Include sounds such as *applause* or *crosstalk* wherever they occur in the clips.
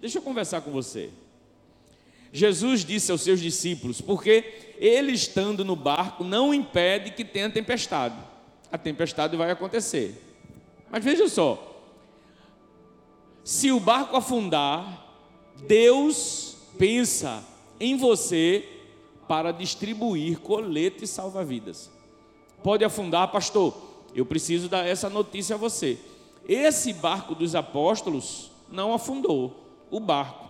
Deixa eu conversar com você. Jesus disse aos seus discípulos, porque ele estando no barco não impede que tenha tempestade. A tempestade vai acontecer. Mas veja só, se o barco afundar, Deus pensa em você para distribuir coletes salva-vidas. Pode afundar, pastor. Eu preciso dar essa notícia a você. Esse barco dos apóstolos não afundou o barco.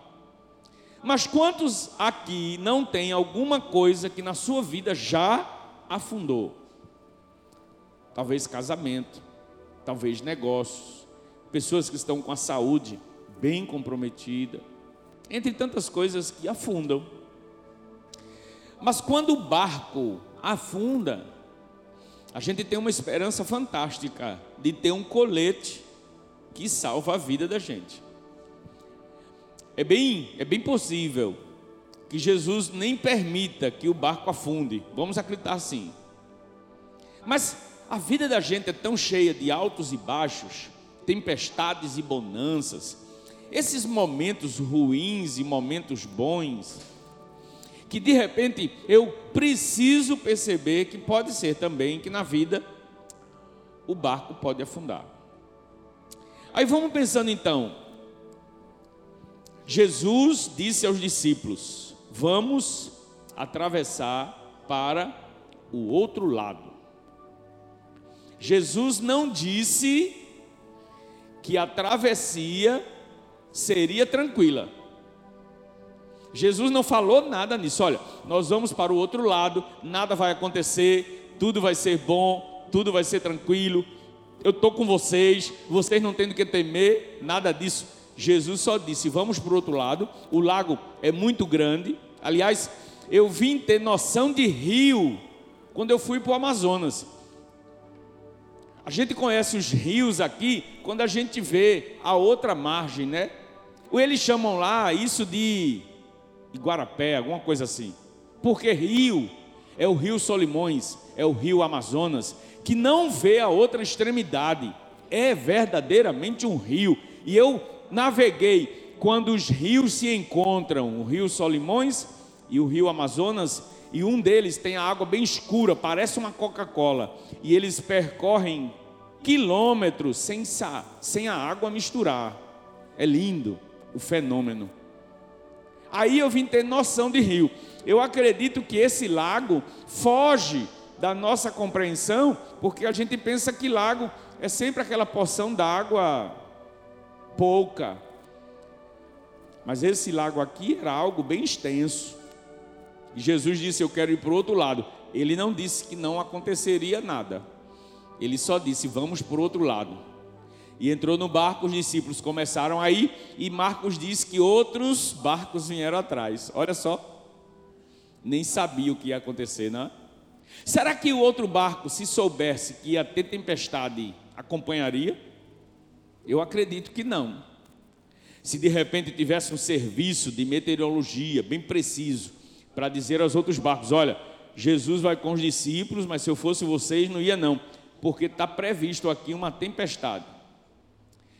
Mas quantos aqui não tem alguma coisa que na sua vida já afundou? Talvez casamento, talvez negócios, pessoas que estão com a saúde bem comprometida, entre tantas coisas que afundam. Mas quando o barco afunda, a gente tem uma esperança fantástica de ter um colete que salva a vida da gente. É bem, é bem possível que Jesus nem permita que o barco afunde. Vamos acreditar assim. Mas a vida da gente é tão cheia de altos e baixos, tempestades e bonanças, esses momentos ruins e momentos bons, que de repente eu preciso perceber que pode ser também que na vida o barco pode afundar. Aí vamos pensando então. Jesus disse aos discípulos: Vamos atravessar para o outro lado. Jesus não disse que a travessia seria tranquila. Jesus não falou nada nisso. Olha, nós vamos para o outro lado, nada vai acontecer, tudo vai ser bom, tudo vai ser tranquilo. Eu estou com vocês, vocês não têm do que temer, nada disso. Jesus só disse: vamos para o outro lado. O lago é muito grande. Aliás, eu vim ter noção de rio quando eu fui para o Amazonas. A gente conhece os rios aqui quando a gente vê a outra margem, né? Ou eles chamam lá isso de Iguarapé, alguma coisa assim. Porque rio é o rio Solimões, é o rio Amazonas, que não vê a outra extremidade. É verdadeiramente um rio. E eu naveguei quando os rios se encontram, o rio Solimões e o rio Amazonas, e um deles tem a água bem escura, parece uma Coca-Cola, e eles percorrem quilômetros sem, sem a água misturar. É lindo o fenômeno. Aí eu vim ter noção de rio. Eu acredito que esse lago foge da nossa compreensão, porque a gente pensa que lago é sempre aquela porção d'água pouca. Mas esse lago aqui era algo bem extenso. E Jesus disse: Eu quero ir para o outro lado. Ele não disse que não aconteceria nada. Ele só disse: Vamos para o outro lado. E entrou no barco, os discípulos começaram a ir, e Marcos diz que outros barcos vieram atrás. Olha só, nem sabia o que ia acontecer, não é? Será que o outro barco, se soubesse que ia ter tempestade, acompanharia? Eu acredito que não. Se de repente tivesse um serviço de meteorologia bem preciso para dizer aos outros barcos: olha, Jesus vai com os discípulos, mas se eu fosse vocês, não ia não, porque está previsto aqui uma tempestade.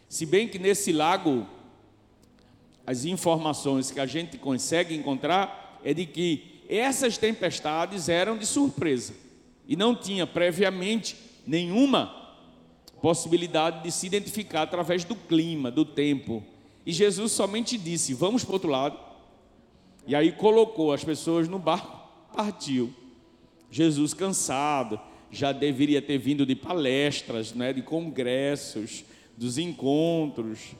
Se bem que nesse lago, as informações que a gente consegue encontrar é de que essas tempestades eram de surpresa e não tinha previamente nenhuma possibilidade de se identificar através do clima, do tempo. E Jesus somente disse: Vamos para o outro lado. E aí colocou as pessoas no barco, partiu. Jesus cansado, já deveria ter vindo de palestras, né, de congressos, dos encontros.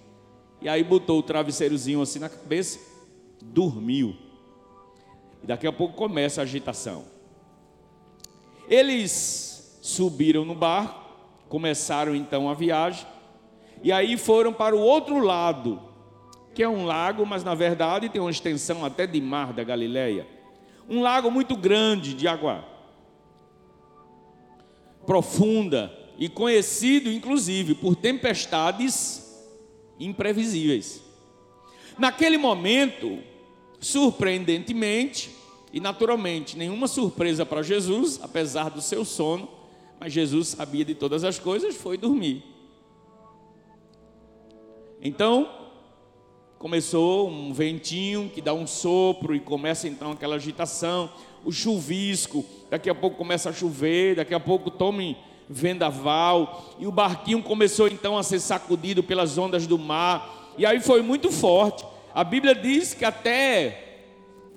E aí botou o travesseirozinho assim na cabeça, dormiu. E daqui a pouco começa a agitação. Eles subiram no barco, começaram então a viagem, e aí foram para o outro lado, que é um lago, mas na verdade tem uma extensão até de mar da Galileia. Um lago muito grande de água profunda, e conhecido inclusive por tempestades imprevisíveis. Naquele momento, surpreendentemente e naturalmente, nenhuma surpresa para Jesus, apesar do seu sono, mas Jesus sabia de todas as coisas, foi dormir. Então, começou um ventinho que dá um sopro e começa então aquela agitação, o chuvisco, daqui a pouco começa a chover, daqui a pouco tome vendaval, e o barquinho começou então a ser sacudido pelas ondas do mar, e aí foi muito forte. A Bíblia diz que até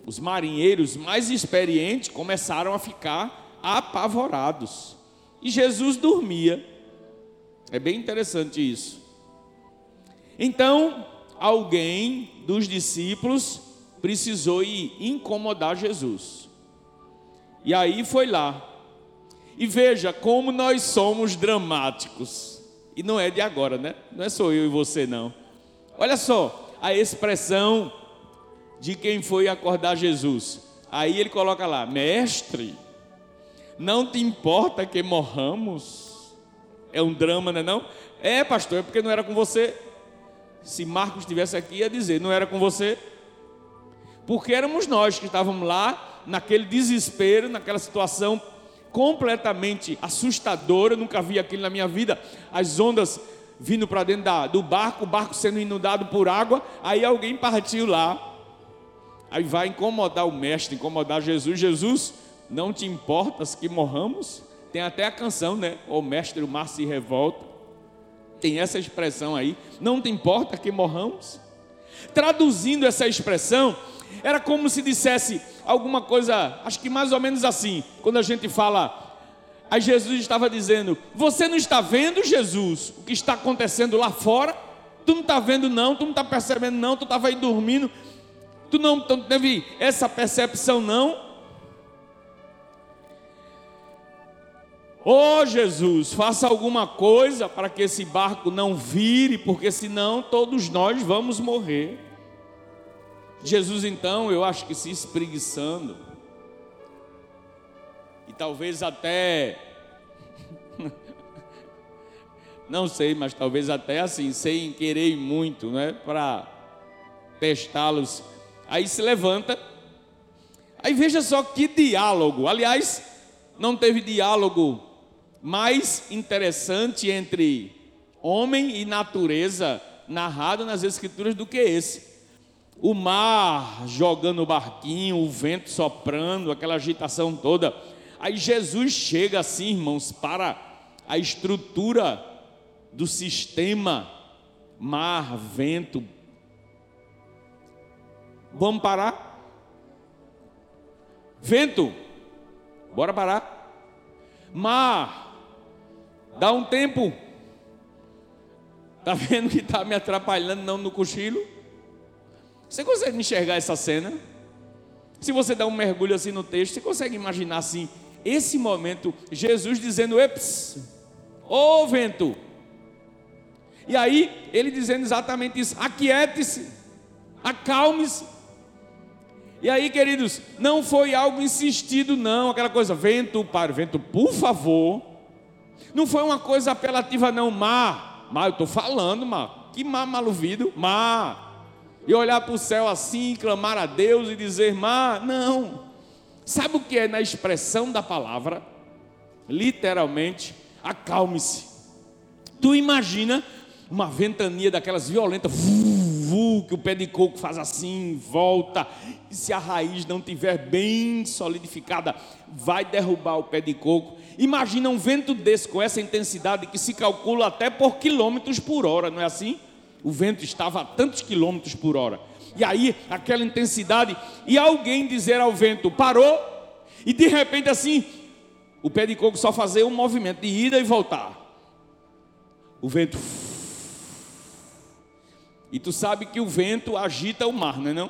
os marinheiros mais experientes começaram a ficar apavorados. E Jesus dormia. É bem interessante isso. Então, alguém dos discípulos precisou ir incomodar Jesus. E aí foi lá. E veja como nós somos dramáticos. E não é de agora, né? Não é só eu e você, não. Olha só a expressão de quem foi acordar Jesus. Aí ele coloca lá: Mestre, não te importa que morramos? É um drama, não é? Não? É, pastor, é porque não era com você se Marcos estivesse aqui, ia dizer: não era com você? Porque éramos nós que estávamos lá, naquele desespero, naquela situação completamente assustadora. Eu nunca vi aquilo na minha vida. As ondas vindo para dentro da, do barco, o barco sendo inundado por água. Aí alguém partiu lá. Aí vai incomodar o mestre, incomodar Jesus. Jesus, não te importas que morramos? Tem até a canção, né? O mestre, o mar se revolta tem essa expressão aí, não te importa que morramos? Traduzindo essa expressão, era como se dissesse alguma coisa, acho que mais ou menos assim, quando a gente fala, aí Jesus estava dizendo: Você não está vendo, Jesus, o que está acontecendo lá fora? Tu não está vendo, não, tu não está percebendo, não, tu estava aí dormindo, tu não, tu não teve essa percepção, não. Ó oh, Jesus, faça alguma coisa para que esse barco não vire, porque senão todos nós vamos morrer. Jesus, então, eu acho que se espreguiçando, e talvez até, *laughs* não sei, mas talvez até assim, sem querer muito, né, para testá-los. Aí se levanta, aí veja só que diálogo, aliás, não teve diálogo mais interessante entre homem e natureza narrado nas Escrituras do que esse. O mar jogando o barquinho, o vento soprando, aquela agitação toda. Aí Jesus chega assim, irmãos, para a estrutura do sistema mar, vento. Vamos parar? Vento, bora parar. Mar, Dá um tempo. Está vendo que está me atrapalhando não no cochilo? Você consegue enxergar essa cena? Se você dá um mergulho assim no texto, você consegue imaginar assim, esse momento, Jesus dizendo, eps, ô vento. E aí, ele dizendo exatamente isso, aquiete-se, acalme-se. E aí, queridos, não foi algo insistido, não, aquela coisa, vento, para, vento, por favor, não foi uma coisa apelativa, não, mar. Mar, eu estou falando, mar. Que mar maluvido? Mar. E olhar para o céu assim, clamar a Deus e dizer, mar. Não. Sabe o que é na expressão da palavra? Literalmente, acalme-se. Tu imagina uma ventania daquelas violentas, que o pé de coco faz assim, volta, e se a raiz não tiver bem solidificada, vai derrubar o pé de coco. Imagina um vento desse com essa intensidade que se calcula até por quilômetros por hora, não é assim? O vento estava a tantos quilômetros por hora. E aí, aquela intensidade, e alguém dizer ao vento, parou, e de repente assim, o pé de coco só fazer um movimento de ida e voltar. O vento. E tu sabe que o vento agita o mar, não é não?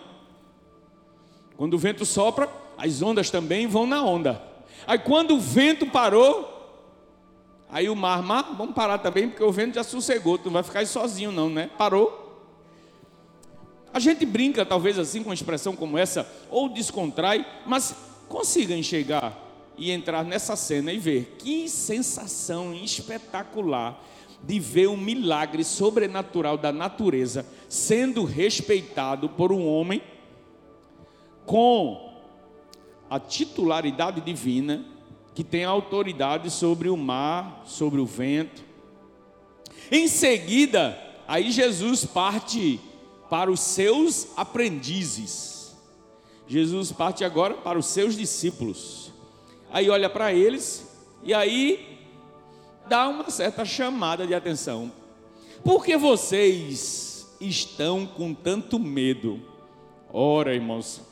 Quando o vento sopra, as ondas também vão na onda. Aí quando o vento parou, aí o mar, mar, vamos parar também, porque o vento já sossegou, tu não vai ficar aí sozinho não, né? Parou. A gente brinca talvez assim com uma expressão como essa, ou descontrai, mas consiga enxergar e entrar nessa cena e ver que sensação espetacular de ver um milagre sobrenatural da natureza sendo respeitado por um homem com a titularidade divina, que tem autoridade sobre o mar, sobre o vento. Em seguida, aí Jesus parte para os seus aprendizes. Jesus parte agora para os seus discípulos. Aí olha para eles e aí dá uma certa chamada de atenção. Por que vocês estão com tanto medo? Ora, irmãos,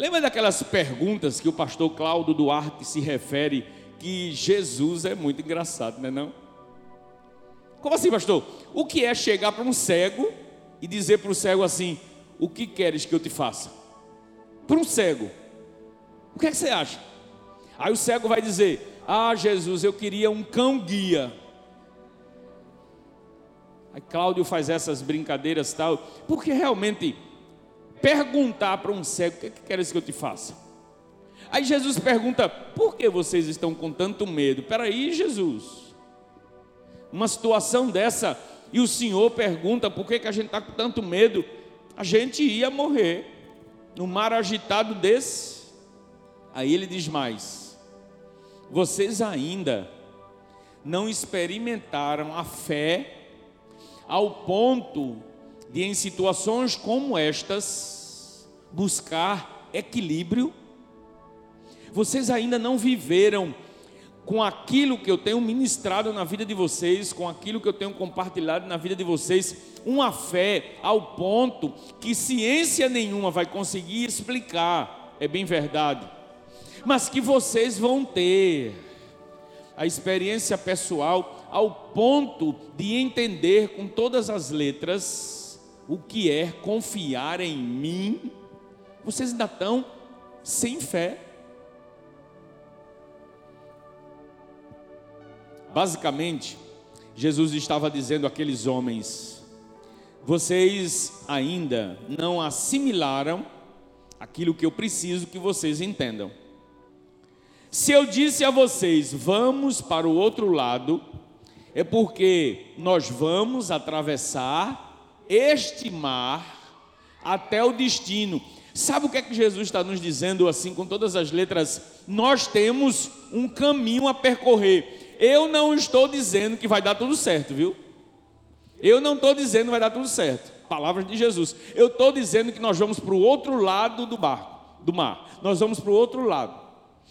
lembra daquelas perguntas que o pastor Cláudio Duarte se refere que Jesus é muito engraçado, não é não? Como assim, pastor? O que é chegar para um cego e dizer para o cego assim: O que queres que eu te faça? Para um cego, o que, é que você acha? Aí o cego vai dizer: Ah, Jesus, eu queria um cão guia. Aí Cláudio faz essas brincadeiras tal, porque realmente perguntar para um cego: O que, é que queres que eu te faça? Aí Jesus pergunta: por que vocês estão com tanto medo? Peraí, Jesus. Uma situação dessa, e o Senhor pergunta: por que, que a gente está com tanto medo? A gente ia morrer no mar agitado desse. Aí ele diz mais: vocês ainda não experimentaram a fé ao ponto de, em situações como estas, buscar equilíbrio? Vocês ainda não viveram com aquilo que eu tenho ministrado na vida de vocês, com aquilo que eu tenho compartilhado na vida de vocês, uma fé ao ponto que ciência nenhuma vai conseguir explicar, é bem verdade, mas que vocês vão ter a experiência pessoal ao ponto de entender com todas as letras o que é confiar em mim. Vocês ainda estão sem fé. Basicamente, Jesus estava dizendo àqueles homens: vocês ainda não assimilaram aquilo que eu preciso que vocês entendam. Se eu disse a vocês, vamos para o outro lado, é porque nós vamos atravessar este mar até o destino. Sabe o que é que Jesus está nos dizendo assim, com todas as letras? Nós temos um caminho a percorrer. Eu não estou dizendo que vai dar tudo certo, viu? Eu não estou dizendo que vai dar tudo certo. Palavras de Jesus. Eu estou dizendo que nós vamos para o outro lado do barco, do mar. Nós vamos para o outro lado.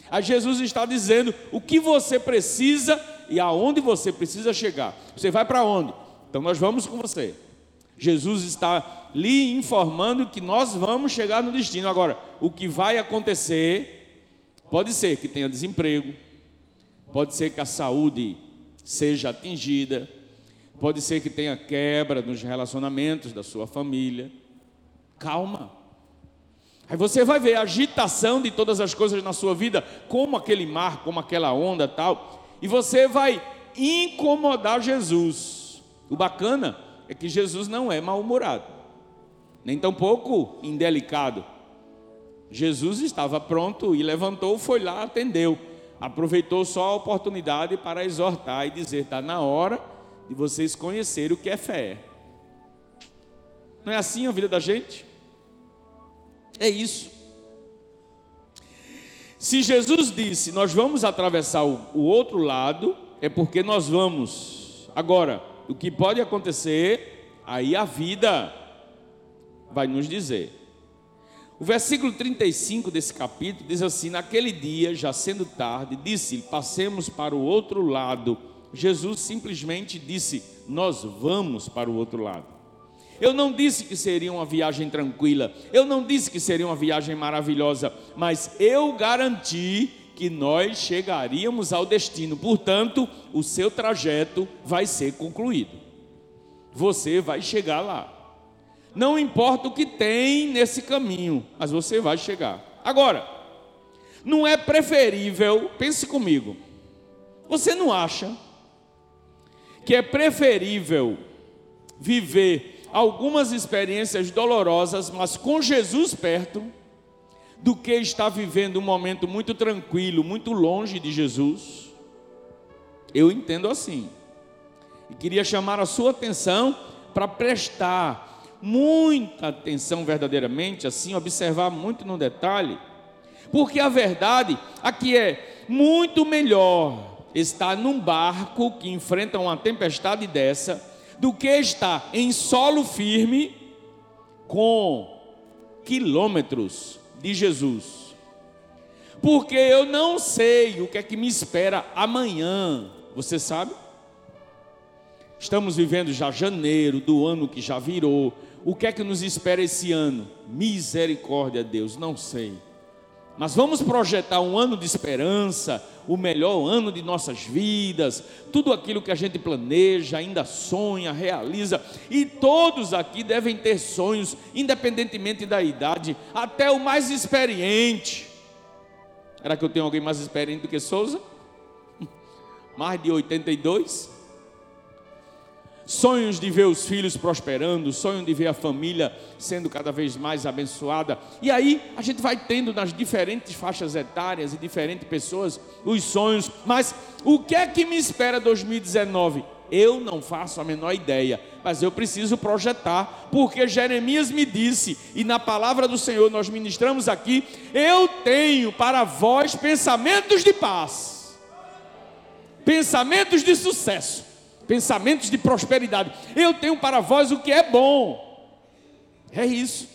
Aí Jesus está dizendo o que você precisa e aonde você precisa chegar. Você vai para onde? Então nós vamos com você. Jesus está lhe informando que nós vamos chegar no destino. Agora, o que vai acontecer pode ser que tenha desemprego, Pode ser que a saúde seja atingida, pode ser que tenha quebra nos relacionamentos da sua família. Calma. Aí você vai ver a agitação de todas as coisas na sua vida, como aquele mar, como aquela onda tal, e você vai incomodar Jesus. O bacana é que Jesus não é mal-humorado, nem tampouco indelicado. Jesus estava pronto e levantou, foi lá, atendeu aproveitou só a oportunidade para exortar e dizer: está na hora de vocês conhecerem o que é fé. Não é assim a vida da gente? É isso. Se Jesus disse, nós vamos atravessar o, o outro lado, é porque nós vamos. Agora, o que pode acontecer, aí a vida vai nos dizer. O versículo 35 desse capítulo diz assim: Naquele dia, já sendo tarde, disse-lhe: Passemos para o outro lado. Jesus simplesmente disse: Nós vamos para o outro lado. Eu não disse que seria uma viagem tranquila, eu não disse que seria uma viagem maravilhosa, mas eu garanti que nós chegaríamos ao destino. Portanto, o seu trajeto vai ser concluído. Você vai chegar lá. Não importa o que tem nesse caminho, mas você vai chegar. Agora, não é preferível, pense comigo, você não acha que é preferível viver algumas experiências dolorosas, mas com Jesus perto, do que estar vivendo um momento muito tranquilo, muito longe de Jesus? Eu entendo assim. E queria chamar a sua atenção para prestar muita atenção verdadeiramente, assim, observar muito no detalhe, porque a verdade aqui é muito melhor estar num barco que enfrenta uma tempestade dessa do que estar em solo firme com quilômetros de Jesus. Porque eu não sei o que é que me espera amanhã. Você sabe? Estamos vivendo já janeiro do ano que já virou. O que é que nos espera esse ano? Misericórdia, Deus, não sei. Mas vamos projetar um ano de esperança, o melhor ano de nossas vidas, tudo aquilo que a gente planeja, ainda sonha, realiza, e todos aqui devem ter sonhos, independentemente da idade, até o mais experiente. Será que eu tenho alguém mais experiente do que Souza? *laughs* Mais de 82? Sonhos de ver os filhos prosperando, sonho de ver a família sendo cada vez mais abençoada. E aí a gente vai tendo nas diferentes faixas etárias e diferentes pessoas os sonhos, mas o que é que me espera 2019? Eu não faço a menor ideia, mas eu preciso projetar, porque Jeremias me disse, e na palavra do Senhor nós ministramos aqui: eu tenho para vós pensamentos de paz, pensamentos de sucesso pensamentos de prosperidade. Eu tenho para vós o que é bom. É isso.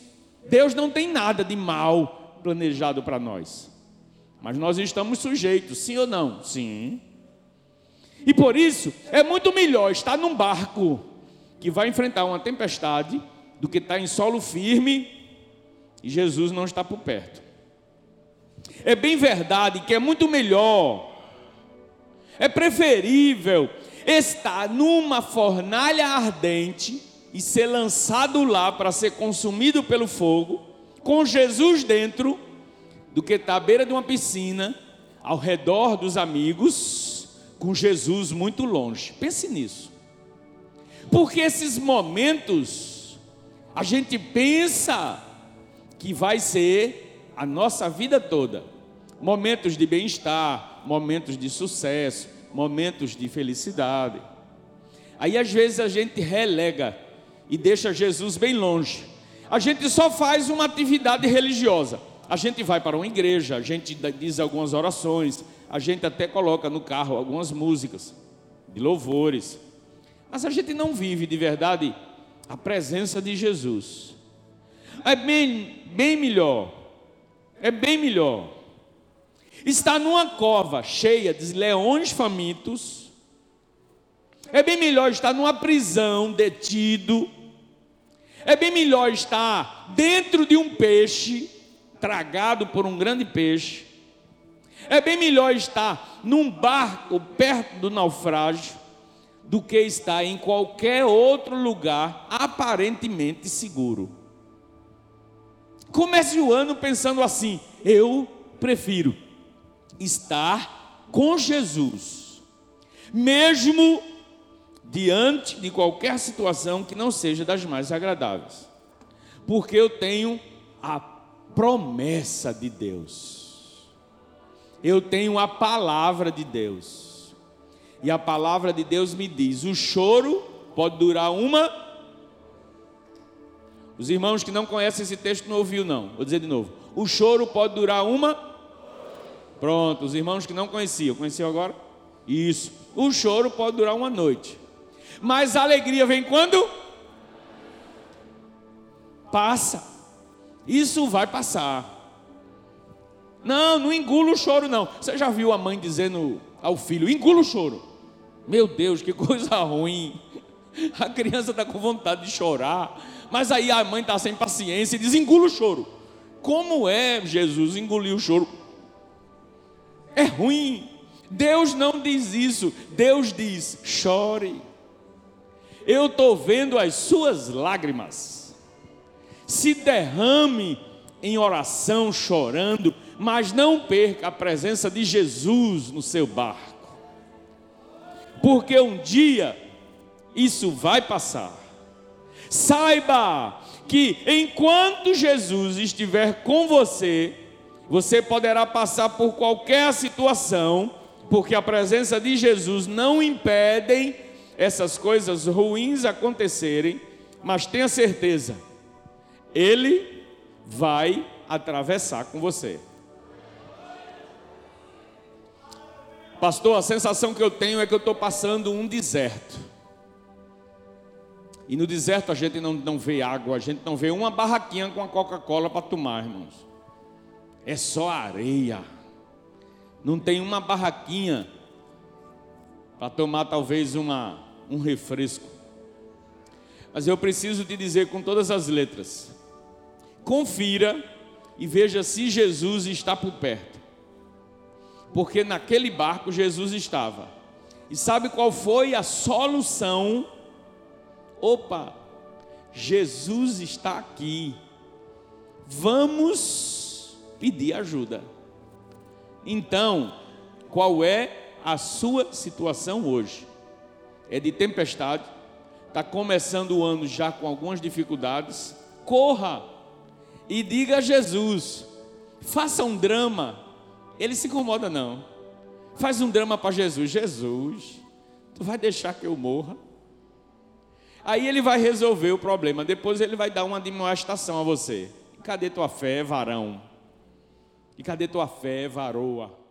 Deus não tem nada de mal planejado para nós. Mas nós estamos sujeitos, sim ou não? Sim. E por isso é muito melhor estar num barco que vai enfrentar uma tempestade do que estar em solo firme e Jesus não está por perto. É bem verdade que é muito melhor, é preferível estar numa fornalha ardente e ser lançado lá para ser consumido pelo fogo, com Jesus dentro, do que estar à beira de uma piscina, ao redor dos amigos, com Jesus muito longe. Pense nisso. Porque esses momentos, a gente pensa que vai ser a nossa vida toda momentos de bem-estar, momentos de sucesso, momentos de felicidade. Aí às vezes a gente relega e deixa Jesus bem longe. A gente só faz uma atividade religiosa. A gente vai para uma igreja, a gente diz algumas orações, a gente até coloca no carro algumas músicas de louvores. Mas a gente não vive de verdade a presença de Jesus. É bem, bem melhor. É bem melhor está numa cova cheia de leões famintos. É bem melhor estar numa prisão, detido. É bem melhor estar dentro de um peixe, tragado por um grande peixe. É bem melhor estar num barco perto do naufrágio do que estar em qualquer outro lugar aparentemente seguro. Comece o ano pensando assim: eu prefiro estar com Jesus, mesmo diante de qualquer situação que não seja das mais agradáveis, porque eu tenho a promessa de Deus, eu tenho a palavra de Deus, e a palavra de Deus me diz: o choro pode durar uma. Os irmãos que não conhecem esse texto não ouviu, não. Vou dizer de novo. O choro pode durar uma Pronto, os irmãos que não conheciam, conheciam agora? Isso. O choro pode durar uma noite. Mas a alegria vem quando? Passa. Isso vai passar. Não, não engula o choro, não. Você já viu a mãe dizendo ao filho: engula o choro. Meu Deus, que *laughs* coisa ruim. A criança está com vontade de chorar, mas aí a mãe está sem paciência e diz: engula o choro. Como é, Jesus, engolir o choro? É ruim. Deus não diz isso. Deus diz: chore. Eu estou vendo as suas lágrimas. Se derrame em oração, chorando, mas não perca a presença de Jesus no seu barco. Porque um dia isso vai passar. Saiba que enquanto Jesus estiver com você, você poderá passar por qualquer situação, porque a presença de Jesus não impede essas coisas ruins acontecerem, mas tenha certeza, Ele vai atravessar com você. Pastor, a sensação que eu tenho é que eu estou passando um deserto. E no deserto a gente não, não vê água, a gente não vê uma barraquinha com a Coca-Cola para tomar, irmãos. É só areia. Não tem uma barraquinha para tomar talvez uma, um refresco. Mas eu preciso te dizer com todas as letras: confira e veja se Jesus está por perto. Porque naquele barco Jesus estava. E sabe qual foi a solução? Opa, Jesus está aqui. Vamos pedir ajuda. Então, qual é a sua situação hoje? É de tempestade? Está começando o ano já com algumas dificuldades? Corra e diga a Jesus: faça um drama. Ele se incomoda, não. Faz um drama para Jesus. Jesus, tu vai deixar que eu morra? Aí ele vai resolver o problema. Depois ele vai dar uma demonstração a você. Cadê tua fé, varão? E cadê tua fé, varoa?